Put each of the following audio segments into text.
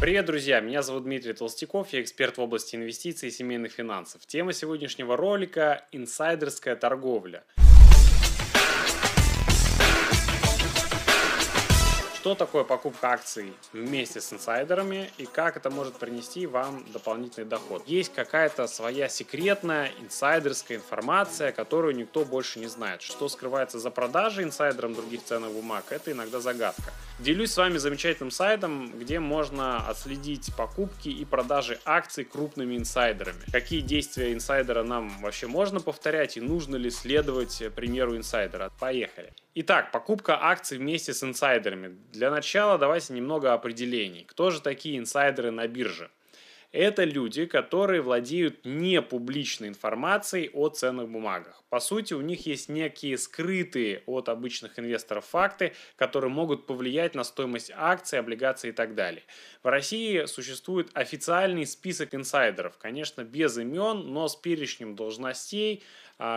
Привет, друзья! Меня зовут Дмитрий Толстяков, я эксперт в области инвестиций и семейных финансов. Тема сегодняшнего ролика – инсайдерская торговля. Что такое покупка акций вместе с инсайдерами и как это может принести вам дополнительный доход? Есть какая-то своя секретная инсайдерская информация, которую никто больше не знает. Что скрывается за продажей инсайдером других ценных бумаг, это иногда загадка. Делюсь с вами замечательным сайтом, где можно отследить покупки и продажи акций крупными инсайдерами. Какие действия инсайдера нам вообще можно повторять и нужно ли следовать примеру инсайдера? Поехали. Итак, покупка акций вместе с инсайдерами. Для начала давайте немного определений. Кто же такие инсайдеры на бирже? Это люди, которые владеют непубличной информацией о ценных бумагах. По сути, у них есть некие скрытые от обычных инвесторов факты, которые могут повлиять на стоимость акций, облигаций и так далее. В России существует официальный список инсайдеров, конечно, без имен, но с перечнем должностей,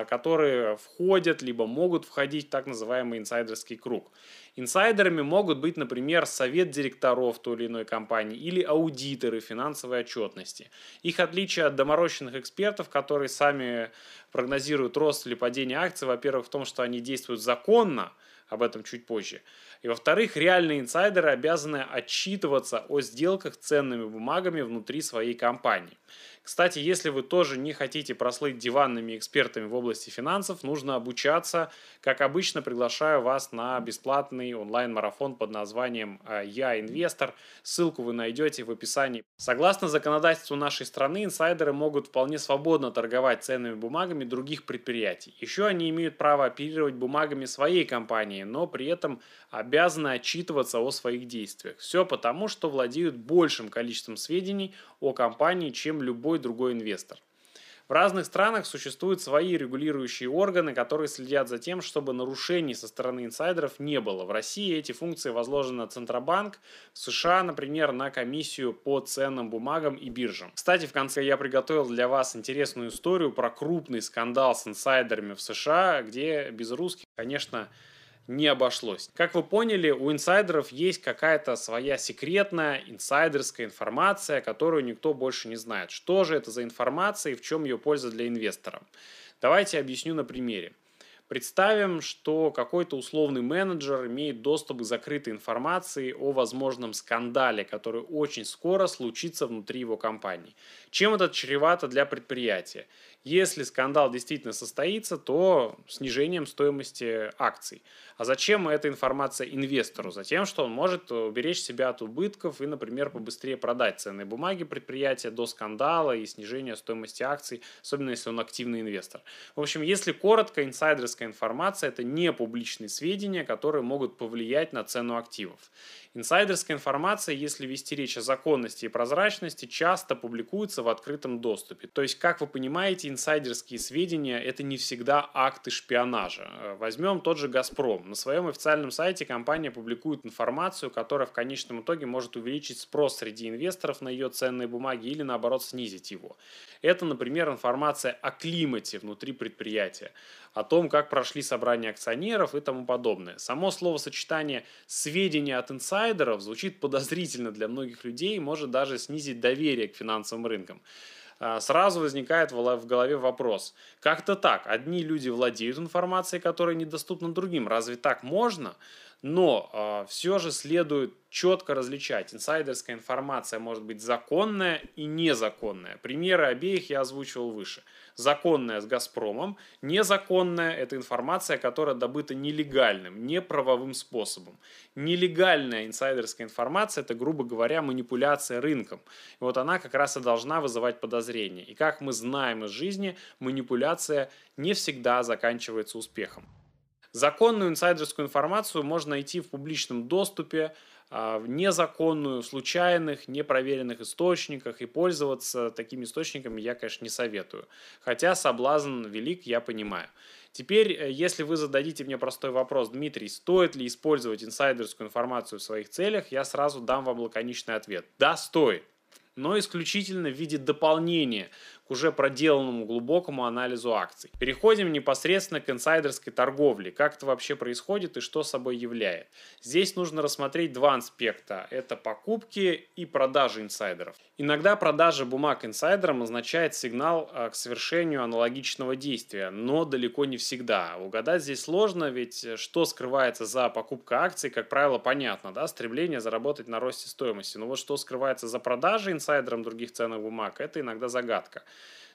которые входят, либо могут входить в так называемый инсайдерский круг. Инсайдерами могут быть, например, совет директоров той или иной компании или аудиторы финансовой отчетности. Их отличие от доморощенных экспертов, которые сами прогнозируют рост или падение акций, во-первых, в том, что они действуют законно, об этом чуть позже. И во-вторых, реальные инсайдеры обязаны отчитываться о сделках ценными бумагами внутри своей компании. Кстати, если вы тоже не хотите прослыть диванными экспертами в области финансов, нужно обучаться. Как обычно, приглашаю вас на бесплатный онлайн-марафон под названием э, «Я инвестор». Ссылку вы найдете в описании. Согласно законодательству нашей страны, инсайдеры могут вполне свободно торговать ценными бумагами других предприятий. Еще они имеют право оперировать бумагами своей компании, но при этом обязаны отчитываться о своих действиях. Все потому, что владеют большим количеством сведений о компании, чем любой другой инвестор. В разных странах существуют свои регулирующие органы, которые следят за тем, чтобы нарушений со стороны инсайдеров не было. В России эти функции возложены на Центробанк, в США, например, на комиссию по ценным бумагам и биржам. Кстати, в конце я приготовил для вас интересную историю про крупный скандал с инсайдерами в США, где без русских, конечно, не обошлось. Как вы поняли, у инсайдеров есть какая-то своя секретная инсайдерская информация, которую никто больше не знает. Что же это за информация и в чем ее польза для инвестора? Давайте объясню на примере. Представим, что какой-то условный менеджер имеет доступ к закрытой информации о возможном скандале, который очень скоро случится внутри его компании. Чем это чревато для предприятия? Если скандал действительно состоится, то снижением стоимости акций. А зачем эта информация инвестору? Затем, что он может уберечь себя от убытков и, например, побыстрее продать ценные бумаги предприятия до скандала и снижения стоимости акций, особенно если он активный инвестор. В общем, если коротко, инсайдерская информация – это не публичные сведения, которые могут повлиять на цену активов. Инсайдерская информация, если вести речь о законности и прозрачности, часто публикуется в открытом доступе. То есть, как вы понимаете, инсайдерские сведения – это не всегда акты шпионажа. Э, возьмем тот же «Газпром». На своем официальном сайте компания публикует информацию, которая в конечном итоге может увеличить спрос среди инвесторов на ее ценные бумаги или, наоборот, снизить его. Это, например, информация о климате внутри предприятия, о том, как прошли собрания акционеров и тому подобное. Само словосочетание «сведения от инсайдеров» звучит подозрительно для многих людей и может даже снизить доверие к финансовым рынкам. А, сразу возникает в голове вопрос, как-то так, одни люди владеют информацией, которая недоступна другим, разве так можно? Но э, все же следует четко различать. Инсайдерская информация может быть законная и незаконная. Примеры обеих я озвучивал выше. Законная с «Газпромом», незаконная – это информация, которая добыта нелегальным, неправовым способом. Нелегальная инсайдерская информация – это, грубо говоря, манипуляция рынком. И вот она как раз и должна вызывать подозрения. И как мы знаем из жизни, манипуляция не всегда заканчивается успехом. Законную инсайдерскую информацию можно найти в публичном доступе, а, в незаконную, в случайных, непроверенных источниках, и пользоваться такими источниками я, конечно, не советую. Хотя соблазн велик, я понимаю. Теперь, э, если вы зададите мне простой вопрос, Дмитрий, стоит ли использовать инсайдерскую информацию в своих целях, я сразу дам вам лаконичный ответ. Да, стоит но исключительно в виде дополнения уже проделанному глубокому анализу акций. Переходим непосредственно к инсайдерской торговле. Как это вообще происходит и что собой являет. Здесь нужно рассмотреть два аспекта. Это покупки и продажи инсайдеров. Иногда продажа бумаг инсайдерам означает сигнал а, к совершению аналогичного действия, но далеко не всегда. Угадать здесь сложно, ведь что скрывается за покупкой акций, как правило, понятно, да, стремление заработать на росте стоимости. Но вот что скрывается за продажей инсайдерам других ценных бумаг, это иногда загадка.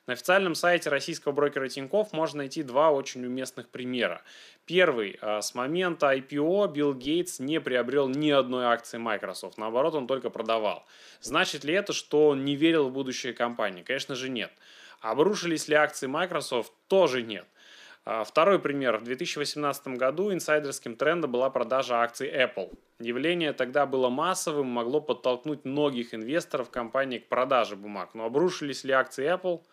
На официальном сайте российского брокера Тинькофф можно найти два очень уместных примера. Первый. А, с момента IPO Билл Гейтс не приобрел ни одной акции Microsoft. Наоборот, он только продавал. Значит ли это, что он не верил в будущее компании? Конечно же нет. Обрушились ли акции Microsoft? Тоже нет. А, второй пример. В 2018 году инсайдерским трендом была продажа акций Apple. Явление тогда было массовым, могло подтолкнуть многих инвесторов компании к продаже бумаг. Но обрушились ли акции Apple –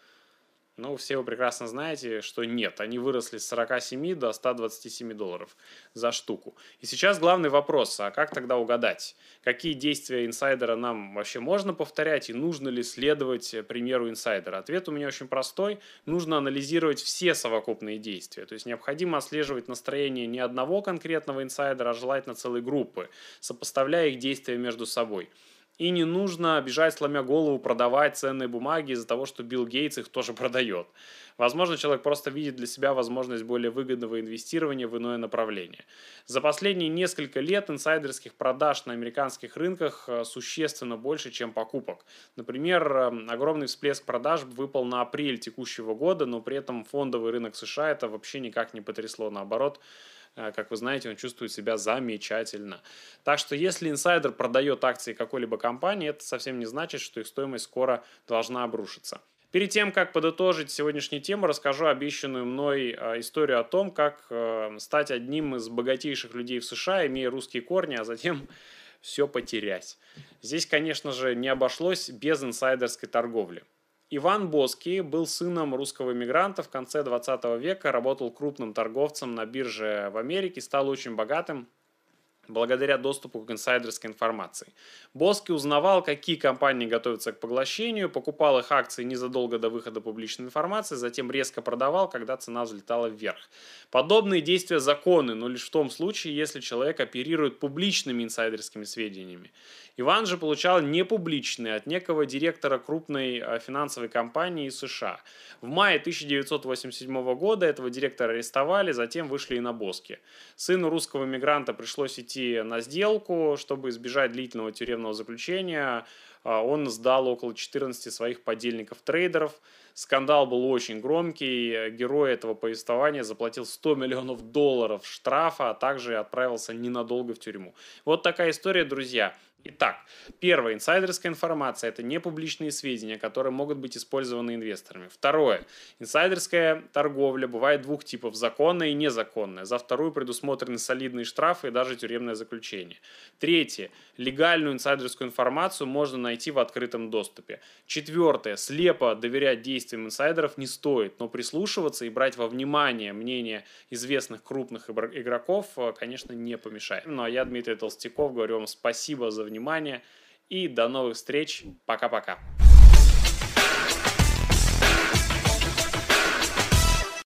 ну, все вы прекрасно знаете, что нет. Они выросли с 47 до 127 долларов за штуку. И сейчас главный вопрос, а как тогда угадать? Какие действия инсайдера нам вообще можно повторять и нужно ли следовать примеру инсайдера? Ответ у меня очень простой. Нужно анализировать все совокупные действия. То есть необходимо отслеживать настроение не одного конкретного инсайдера, а желательно целой группы, сопоставляя их действия между собой. И не нужно бежать, сломя голову, продавать ценные бумаги из-за того, что Билл Гейтс их тоже продает. Возможно, человек просто видит для себя возможность более выгодного инвестирования в иное направление. За последние несколько лет инсайдерских продаж на американских рынках э, существенно больше, чем покупок. Например, э, огромный всплеск продаж выпал на апрель текущего года, но при этом фондовый рынок США это вообще никак не потрясло. Наоборот, как вы знаете, он чувствует себя замечательно. Так что если инсайдер продает акции какой-либо компании, это совсем не значит, что их стоимость скоро должна обрушиться. Перед тем, как подытожить сегодняшнюю тему, расскажу обещанную мной э, историю о том, как э, стать одним из богатейших людей в США, имея русские корни, а затем все потерять. Здесь, конечно же, не обошлось без инсайдерской торговли. Иван Боский был сыном русского иммигранта в конце 20 века, работал крупным торговцем на бирже в Америке, стал очень богатым благодаря доступу к инсайдерской информации. Боски узнавал, какие компании готовятся к поглощению, покупал их акции незадолго до выхода публичной информации, затем резко продавал, когда цена взлетала вверх. Подобные действия законны, но лишь в том случае, если человек оперирует публичными инсайдерскими сведениями. Иван же получал непубличные от некого директора крупной э, финансовой компании из США. В мае 1987 года этого директора арестовали, затем вышли и на Боски. Сыну русского мигранта пришлось идти на сделку, чтобы избежать длительного тюремного заключения. А, он сдал около 14 своих подельников-трейдеров. Скандал был очень громкий. Герой этого повествования заплатил 100 миллионов долларов штрафа, а также отправился ненадолго в тюрьму. Вот такая история, друзья. Итак, первое, инсайдерская информация – это не публичные сведения, которые могут быть использованы инвесторами. Второе, инсайдерская торговля бывает двух типов – законная и незаконная. За вторую предусмотрены солидные штрафы и даже тюремное заключение. Третье, легальную инсайдерскую информацию можно найти в открытом доступе. Четвертое, слепо доверять действиям инсайдеров не стоит, но прислушиваться и брать во внимание мнение известных крупных игроков, э, конечно, не помешает. Ну а я, Дмитрий Толстяков, говорю вам спасибо за внимание внимание и до новых встреч. Пока-пока.